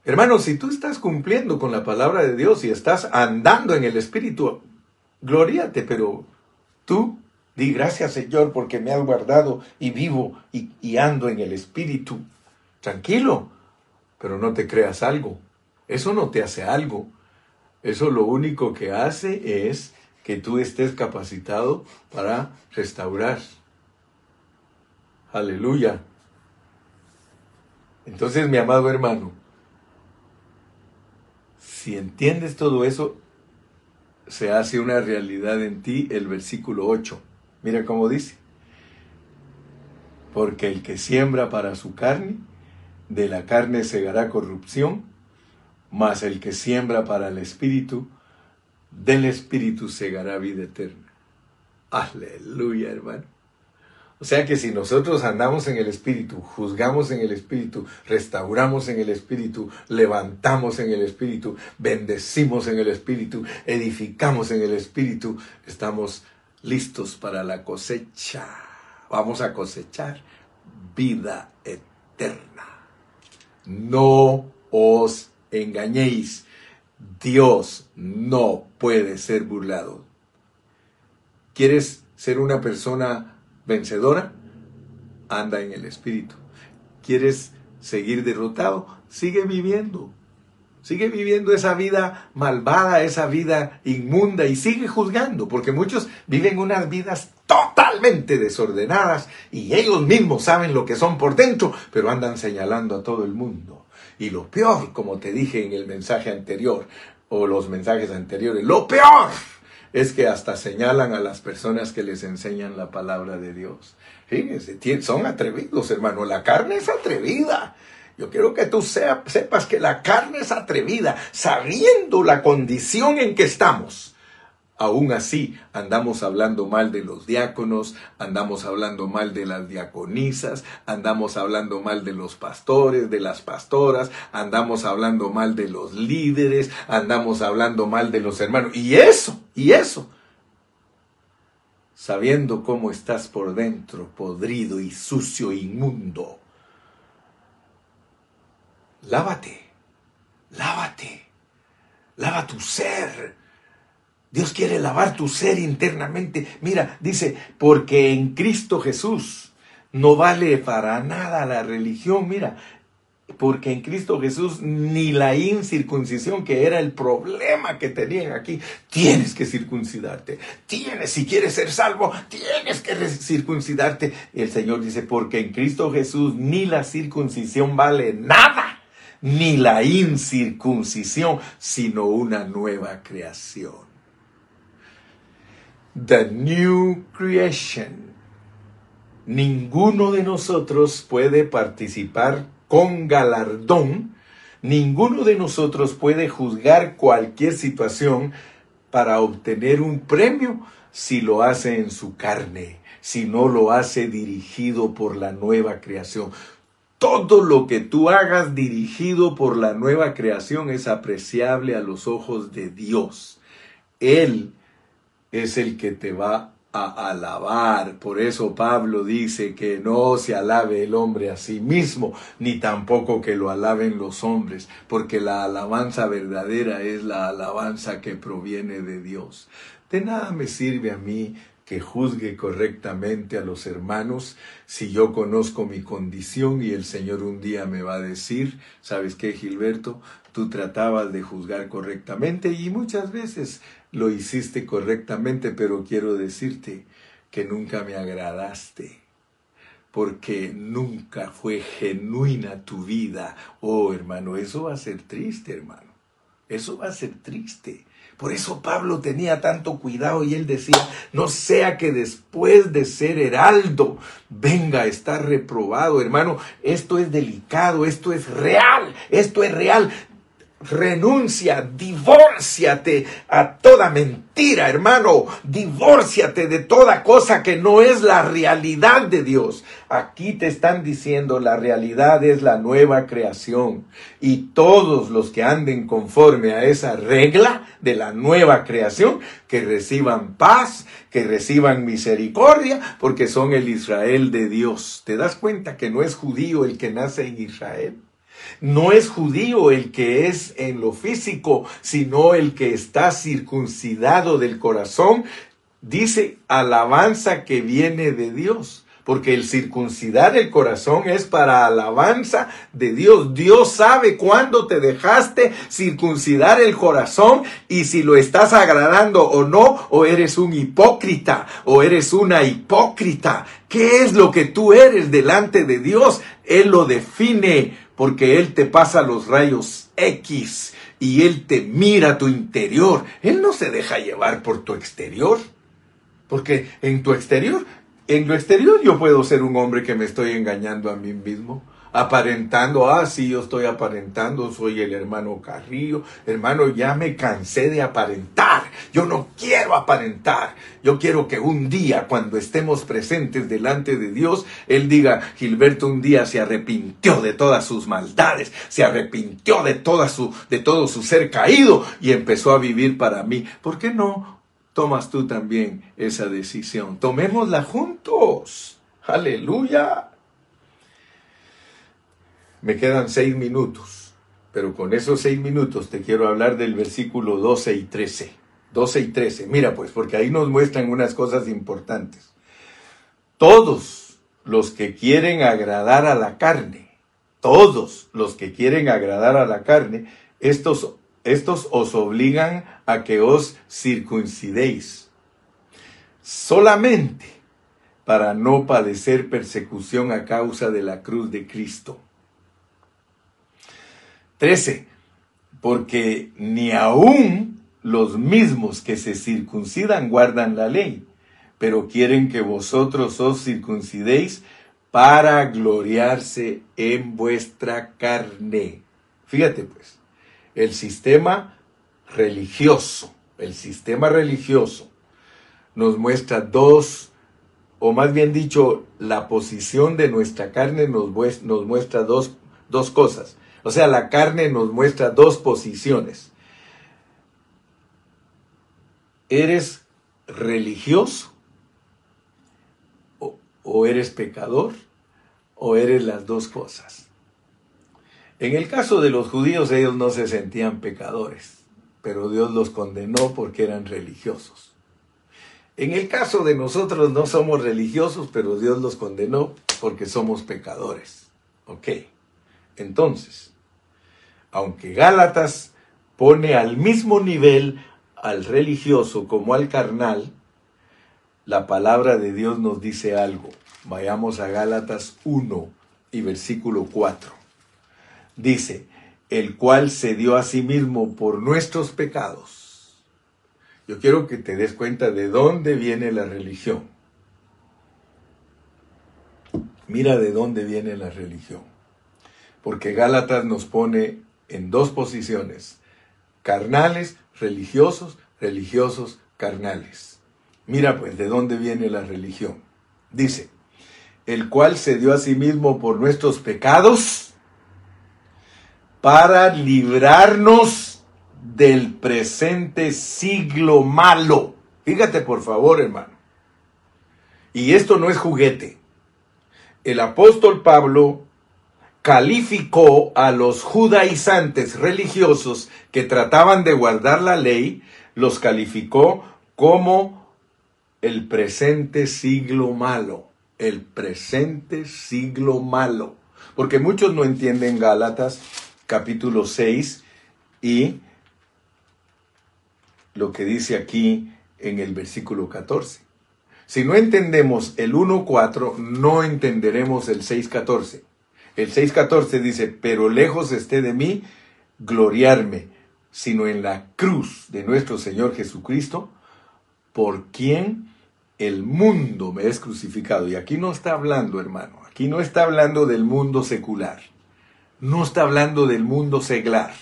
Hermano, si tú estás cumpliendo con la palabra de Dios y estás andando en el Espíritu, gloríate, pero tú di gracias Señor porque me has guardado y vivo y, y ando en el Espíritu. Tranquilo, pero no te creas algo. Eso no te hace algo. Eso lo único que hace es que tú estés capacitado para restaurar. Aleluya. Entonces, mi amado hermano, si entiendes todo eso, se hace una realidad en ti el versículo 8. Mira cómo dice. Porque el que siembra para su carne, de la carne segará corrupción, mas el que siembra para el Espíritu, del Espíritu segará vida eterna. Aleluya, hermano. O sea que si nosotros andamos en el Espíritu, juzgamos en el Espíritu, restauramos en el Espíritu, levantamos en el Espíritu, bendecimos en el Espíritu, edificamos en el Espíritu, estamos listos para la cosecha. Vamos a cosechar vida eterna. No os engañéis. Dios no puede ser burlado. ¿Quieres ser una persona vencedora? Anda en el Espíritu. ¿Quieres seguir derrotado? Sigue viviendo. Sigue viviendo esa vida malvada, esa vida inmunda y sigue juzgando, porque muchos viven unas vidas totalmente desordenadas y ellos mismos saben lo que son por dentro, pero andan señalando a todo el mundo. Y lo peor, como te dije en el mensaje anterior, o los mensajes anteriores, lo peor es que hasta señalan a las personas que les enseñan la palabra de Dios. Fíjense, son atrevidos, hermano. La carne es atrevida. Yo quiero que tú sepas que la carne es atrevida, sabiendo la condición en que estamos Aún así, andamos hablando mal de los diáconos, andamos hablando mal de las diaconisas, andamos hablando mal de los pastores, de las pastoras, andamos hablando mal de los líderes, andamos hablando mal de los hermanos. Y eso, y eso, sabiendo cómo estás por dentro, podrido y sucio, inmundo. Lávate, lávate, lava tu ser Dios quiere lavar tu ser internamente. Mira, dice, porque en Cristo Jesús no vale para nada la religión. Mira, porque en Cristo Jesús ni la incircuncisión, que era el problema que tenían aquí, tienes que circuncidarte. Tienes, si quieres ser salvo, tienes que circuncidarte. el Señor dice, porque en Cristo Jesús ni la circuncisión vale nada, ni la incircuncisión, sino una nueva creación the new creation. Ninguno de nosotros puede participar con galardón, ninguno de nosotros puede juzgar cualquier situación para obtener un premio si lo hace en su carne, si no lo hace dirigido por la nueva creación. Todo lo que tú hagas dirigido por la nueva creación es apreciable a los ojos de Dios. Él es el que te va a alabar. Por eso Pablo dice que no se alabe el hombre a sí mismo, ni tampoco que lo alaben los hombres, porque la alabanza verdadera es la alabanza que proviene de Dios. De nada me sirve a mí que juzgue correctamente a los hermanos si yo conozco mi condición y el Señor un día me va a decir, ¿sabes qué, Gilberto? Tú tratabas de juzgar correctamente y muchas veces lo hiciste correctamente, pero quiero decirte que nunca me agradaste. porque nunca fue genuina tu vida. Oh, hermano, eso va a ser triste, hermano. Eso va a ser triste. Por eso Pablo tenía tanto cuidado y él decía, no sea que después de ser heraldo venga a estar reprobado, hermano, esto es delicado, esto es real, esto es real renuncia, divórciate a toda mentira, hermano, divórciate de toda cosa que no es la realidad de Dios. Aquí te están diciendo la realidad es la nueva creación y todos los que anden conforme a esa regla de la nueva creación, que reciban paz, que reciban misericordia, porque son el Israel de Dios. ¿Te das cuenta que no es judío el que nace en Israel? No es judío el que es en lo físico, sino el que está circuncidado del corazón. Dice alabanza que viene de Dios porque el circuncidar el corazón es para alabanza de Dios. Dios sabe cuándo te dejaste circuncidar el corazón y si lo estás agradando o no, o eres un hipócrita o eres una hipócrita. ¿Qué es lo que tú eres delante de Dios? Él lo define porque Él te pasa los rayos X y Él te mira tu interior. Él no se deja llevar por tu exterior. Porque en tu exterior, en lo exterior yo puedo ser un hombre que me estoy engañando a mí mismo aparentando, ah, sí, yo estoy aparentando, soy el hermano Carrillo, hermano, ya me cansé de aparentar, yo no quiero aparentar, yo quiero que un día, cuando estemos presentes delante de Dios, Él diga, Gilberto un día se arrepintió de todas sus maldades, se arrepintió de, su, de todo su ser caído y empezó a vivir para mí. ¿Por qué no tomas tú también esa decisión? Tomémosla juntos. Aleluya. Me quedan seis minutos, pero con esos seis minutos te quiero hablar del versículo 12 y 13. 12 y 13. Mira pues, porque ahí nos muestran unas cosas importantes. Todos los que quieren agradar a la carne, todos los que quieren agradar a la carne, estos, estos os obligan a que os circuncidéis. Solamente para no padecer persecución a causa de la cruz de Cristo. 13. Porque ni aún los mismos que se circuncidan guardan la ley, pero quieren que vosotros os circuncidéis para gloriarse en vuestra carne. Fíjate pues, el sistema religioso, el sistema religioso nos muestra dos, o más bien dicho, la posición de nuestra carne nos, muestra dos, dos cosas. O sea, la carne nos muestra dos posiciones. ¿Eres religioso? ¿O, eres pecador? ¿O eres las dos cosas? En el caso de los judíos, ellos no se sentían pecadores, pero Dios los condenó porque eran religiosos. En el caso de nosotros no somos religiosos, pero Dios los condenó porque somos pecadores. Ok. Entonces, aunque Gálatas pone al mismo nivel al religioso como al carnal, la palabra de Dios nos dice algo. Vayamos a Gálatas 1 y versículo 4. Dice, el cual se dio a sí mismo por nuestros pecados. Yo quiero que te des cuenta de dónde viene la religión. Mira de dónde viene la religión. Porque Gálatas nos pone en dos posiciones, carnales, religiosos, religiosos, carnales. Mira pues de dónde viene la religión. Dice, el cual se dio a sí mismo por nuestros pecados para librarnos del presente siglo malo. Fíjate por favor, hermano. Y esto no es juguete. El apóstol Pablo calificó a los judaizantes religiosos que trataban de guardar la ley, los calificó como el presente siglo malo, el presente siglo malo. Porque muchos no entienden Gálatas capítulo 6 y lo que dice aquí en el versículo 14. Si no entendemos el 1.4, no entenderemos el 6.14. El 6.14 dice, pero lejos esté de mí gloriarme, sino en la cruz de nuestro Señor Jesucristo, por quien el mundo me es crucificado. Y aquí no está hablando, hermano, aquí no está hablando del mundo secular, no está hablando del mundo seglar,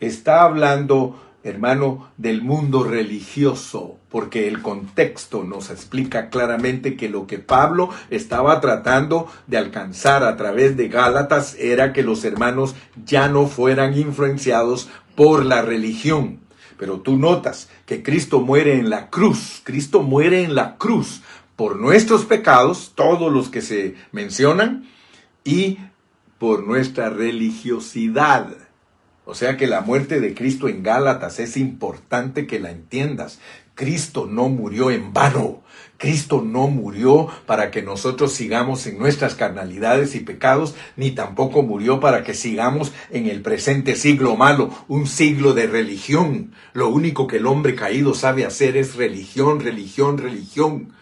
está hablando hermano, del mundo religioso, porque el contexto nos explica claramente que lo que Pablo estaba tratando de alcanzar a través de Gálatas era que los hermanos ya no fueran influenciados por la religión. Pero tú notas que Cristo muere en la cruz, Cristo muere en la cruz por nuestros pecados, todos los que se mencionan, y por nuestra religiosidad. O sea que la muerte de Cristo en Gálatas es importante que la entiendas. Cristo no murió en vano. Cristo no murió para que nosotros sigamos en nuestras carnalidades y pecados, ni tampoco murió para que sigamos en el presente siglo malo, un siglo de religión. Lo único que el hombre caído sabe hacer es religión, religión, religión.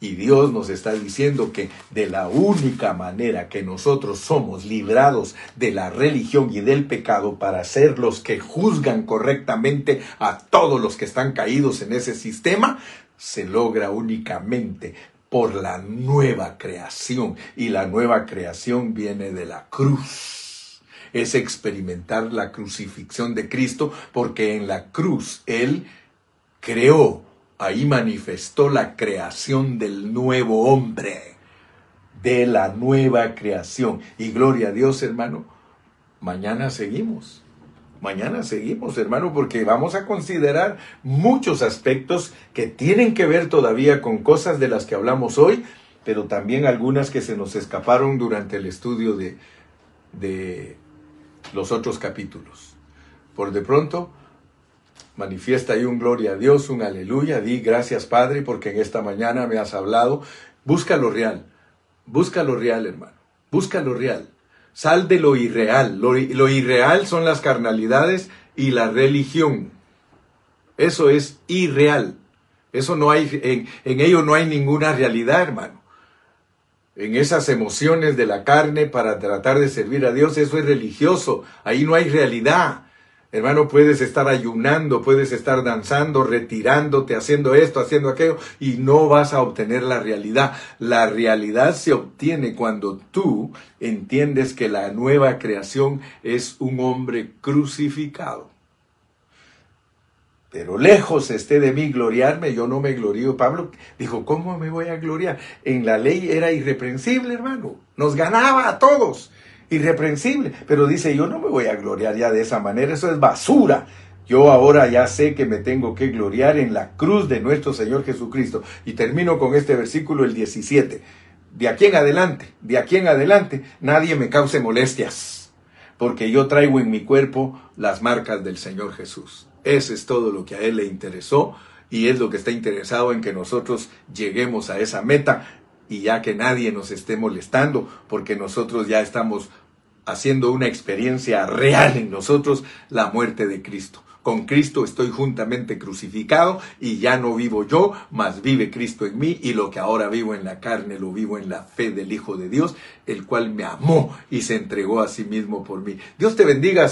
Y Dios nos está diciendo que de la única manera que nosotros somos librados de la religión y del pecado para ser los que juzgan correctamente a todos los que están caídos en ese sistema, se logra únicamente por la nueva creación. Y la nueva creación viene de la cruz. Es experimentar la crucifixión de Cristo porque en la cruz Él creó ahí manifestó la creación del nuevo hombre, de la nueva creación. Y gloria a Dios, hermano, mañana seguimos. Mañana seguimos, hermano, porque vamos a considerar muchos aspectos que tienen que ver todavía con cosas de las que hablamos hoy, pero también algunas que se nos escaparon durante el estudio de, de los otros capítulos. Por de pronto, Manifiesta ahí un gloria a Dios, un aleluya. Di gracias Padre porque en esta mañana me has hablado. Busca lo real. Busca lo real, hermano. Busca lo real. Sal de lo irreal. Lo, irreal son las carnalidades y la religión. Eso es irreal. Eso no hay, en, en ello no hay ninguna realidad, hermano. En esas emociones de la carne para tratar de servir a Dios, eso es religioso. Ahí no hay realidad. Hermano, puedes estar ayunando, puedes estar danzando, retirándote, haciendo esto, haciendo aquello, y no vas a obtener la realidad. La realidad se obtiene cuando tú entiendes que la nueva creación es un hombre crucificado. Pero lejos esté de mí gloriarme, yo no me glorío. Pablo dijo, ¿cómo me voy a gloriar? En la ley era irreprensible, hermano. Nos ganaba a todos irreprensible. Pero dice, yo no me voy a gloriar ya de esa manera, eso es basura. Yo ahora ya sé que me tengo que gloriar en la cruz de nuestro Señor Jesucristo. Y termino con este versículo, el 17. De aquí en adelante, de aquí en adelante, nadie me cause molestias, porque yo traigo en mi cuerpo las marcas del Señor Jesús. Ese es todo lo que a Él le interesó y es lo que está interesado en que nosotros lleguemos a esa meta y ya que nadie nos esté molestando, porque nosotros ya estamos haciendo una experiencia real en nosotros, la muerte de Cristo. Con Cristo estoy juntamente crucificado y ya no vivo yo, mas vive Cristo en mí y lo que ahora vivo en la carne lo vivo en la fe del Hijo de Dios, el cual me amó y se entregó a sí mismo por mí. Dios te bendiga.